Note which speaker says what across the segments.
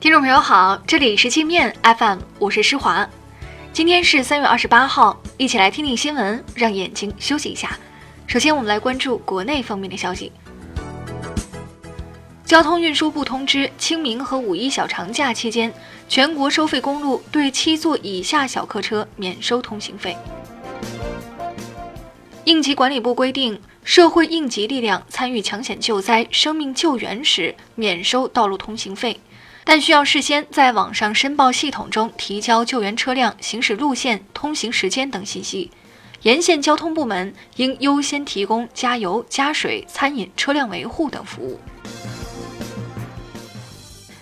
Speaker 1: 听众朋友好，这里是镜面 FM，我是施华。今天是三月二十八号，一起来听听新闻，让眼睛休息一下。首先，我们来关注国内方面的消息。交通运输部通知，清明和五一小长假期间，全国收费公路对七座以下小客车免收通行费。应急管理部规定，社会应急力量参与抢险救灾、生命救援时，免收道路通行费。但需要事先在网上申报系统中提交救援车辆行驶路线、通行时间等信息。沿线交通部门应优先提供加油、加水、餐饮、车辆维护等服务。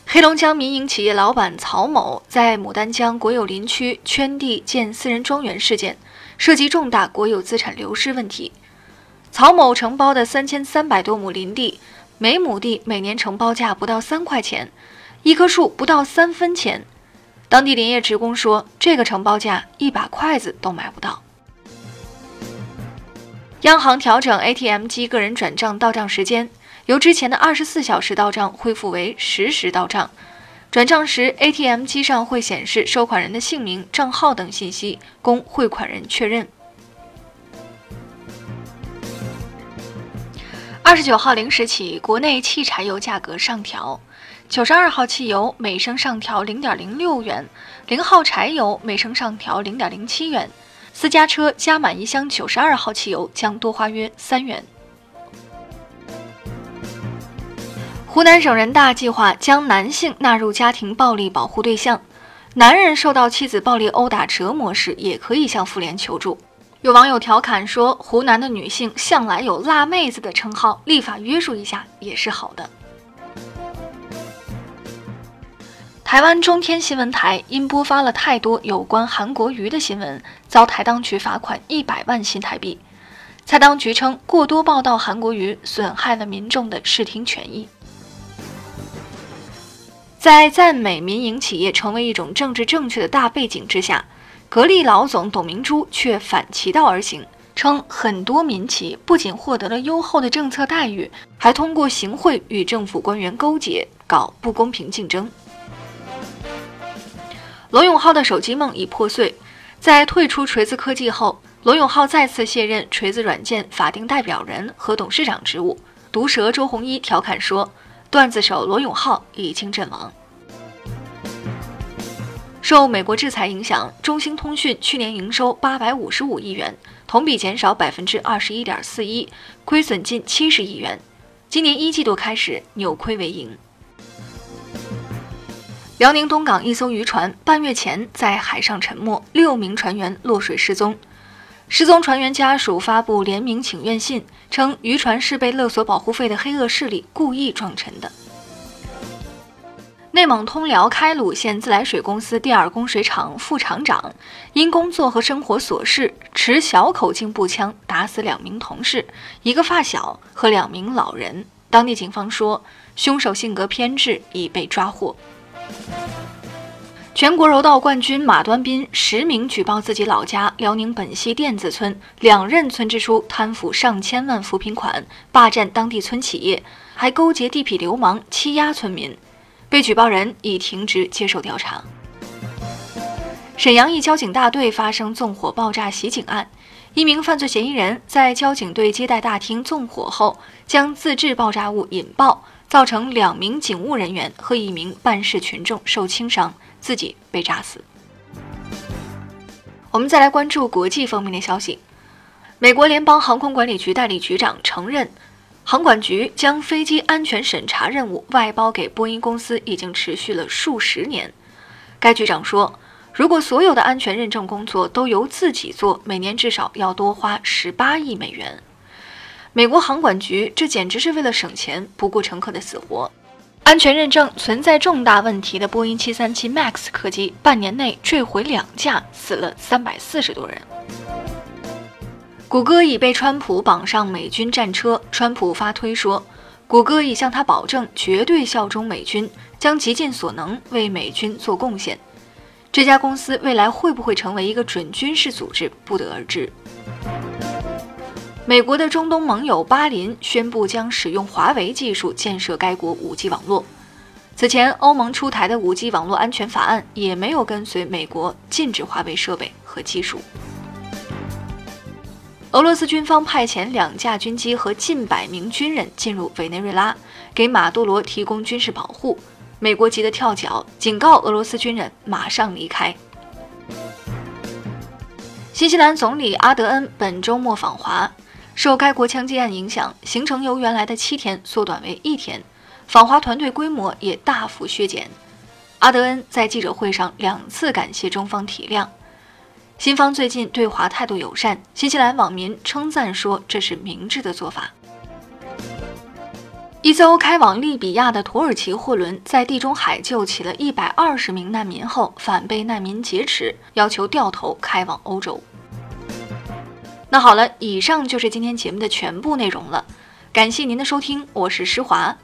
Speaker 1: 黑龙江民营企业老板曹某在牡丹江国有林区圈地建私人庄园事件，涉及重大国有资产流失问题。曹某承包的三千三百多亩林地，每亩地每年承包价不到三块钱。一棵树不到三分钱，当地林业职工说，这个承包价一把筷子都买不到。央行调整 ATM 机个人转账到账时间，由之前的二十四小时到账恢复为实时到账。转账时，ATM 机上会显示收款人的姓名、账号等信息，供汇款人确认。二十九号零时起，国内汽柴油价格上调。九十二号汽油每升上调零点零六元，零号柴油每升上调零点零七元。私家车加满一箱九十二号汽油将多花约三元。湖南省人大计划将男性纳入家庭暴力保护对象，男人受到妻子暴力殴打折磨时，也可以向妇联求助。有网友调侃说：“湖南的女性向来有辣妹子的称号，立法约束一下也是好的。”台湾中天新闻台因播发了太多有关韩国瑜的新闻，遭台当局罚款一百万新台币。蔡当局称，过多报道韩国瑜损害了民众的视听权益。在赞美民营企业成为一种政治正确的大背景之下，格力老总董明珠却反其道而行，称很多民企不仅获得了优厚的政策待遇，还通过行贿与政府官员勾结，搞不公平竞争。罗永浩的手机梦已破碎，在退出锤子科技后，罗永浩再次卸任锤子软件法定代表人和董事长职务。毒舌周鸿祎调侃说：“段子手罗永浩已经阵亡。”受美国制裁影响，中兴通讯去年营收八百五十五亿元，同比减少百分之二十一点四一，亏损近七十亿元。今年一季度开始扭亏为盈。辽宁东港一艘渔船半月前在海上沉没，六名船员落水失踪。失踪船员家属发布联名请愿信，称渔船是被勒索保护费的黑恶势力故意撞沉的。内蒙通辽开鲁县自来水公司第二供水厂副厂长因工作和生活琐事持小口径步枪打死两名同事、一个发小和两名老人。当地警方说，凶手性格偏执，已被抓获。全国柔道冠军马端斌实名举报自己老家辽宁本溪甸子村两任村支书贪腐上千万扶贫款，霸占当地村企业，还勾结地痞流氓欺压村民。被举报人已停职接受调查。沈阳一交警大队发生纵火爆炸袭警案，一名犯罪嫌疑人在交警队接待大厅纵火后，将自制爆炸物引爆。造成两名警务人员和一名办事群众受轻伤，自己被炸死。我们再来关注国际方面的消息。美国联邦航空管理局代理局长承认，航管局将飞机安全审查任务外包给波音公司已经持续了数十年。该局长说，如果所有的安全认证工作都由自己做，每年至少要多花十八亿美元。美国航管局这简直是为了省钱不顾乘客的死活。安全认证存在重大问题的波音737 MAX 客机，半年内坠毁两架，死了三百四十多人。谷歌已被川普绑上美军战车，川普发推说，谷歌已向他保证绝对效忠美军，将极尽所能为美军做贡献。这家公司未来会不会成为一个准军事组织，不得而知。美国的中东盟友巴林宣布将使用华为技术建设该国 5G 网络。此前，欧盟出台的 5G 网络安全法案也没有跟随美国禁止华为设备和技术。俄罗斯军方派遣两架军机和近百名军人进入委内瑞拉，给马杜罗提供军事保护。美国急得跳脚，警告俄罗斯军人马上离开。新西兰总理阿德恩本周末访华，受该国枪击案影响，行程由原来的七天缩短为一天。访华团队规模也大幅削减。阿德恩在记者会上两次感谢中方体谅，新方最近对华态度友善，新西兰网民称赞说这是明智的做法。一艘开往利比亚的土耳其货轮在地中海救起了一百二十名难民后，反被难民劫持，要求掉头开往欧洲。那好了，以上就是今天节目的全部内容了，感谢您的收听，我是施华。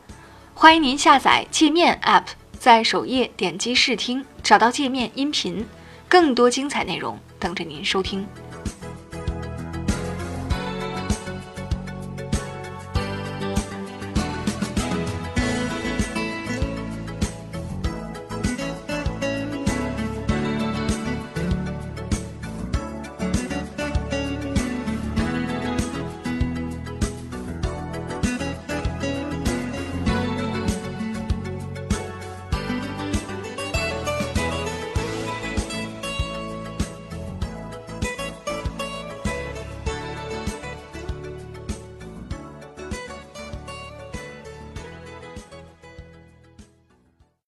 Speaker 1: 欢迎您下载界面 App，在首页点击试听，找到界面音频，更多精彩内容等着您收听。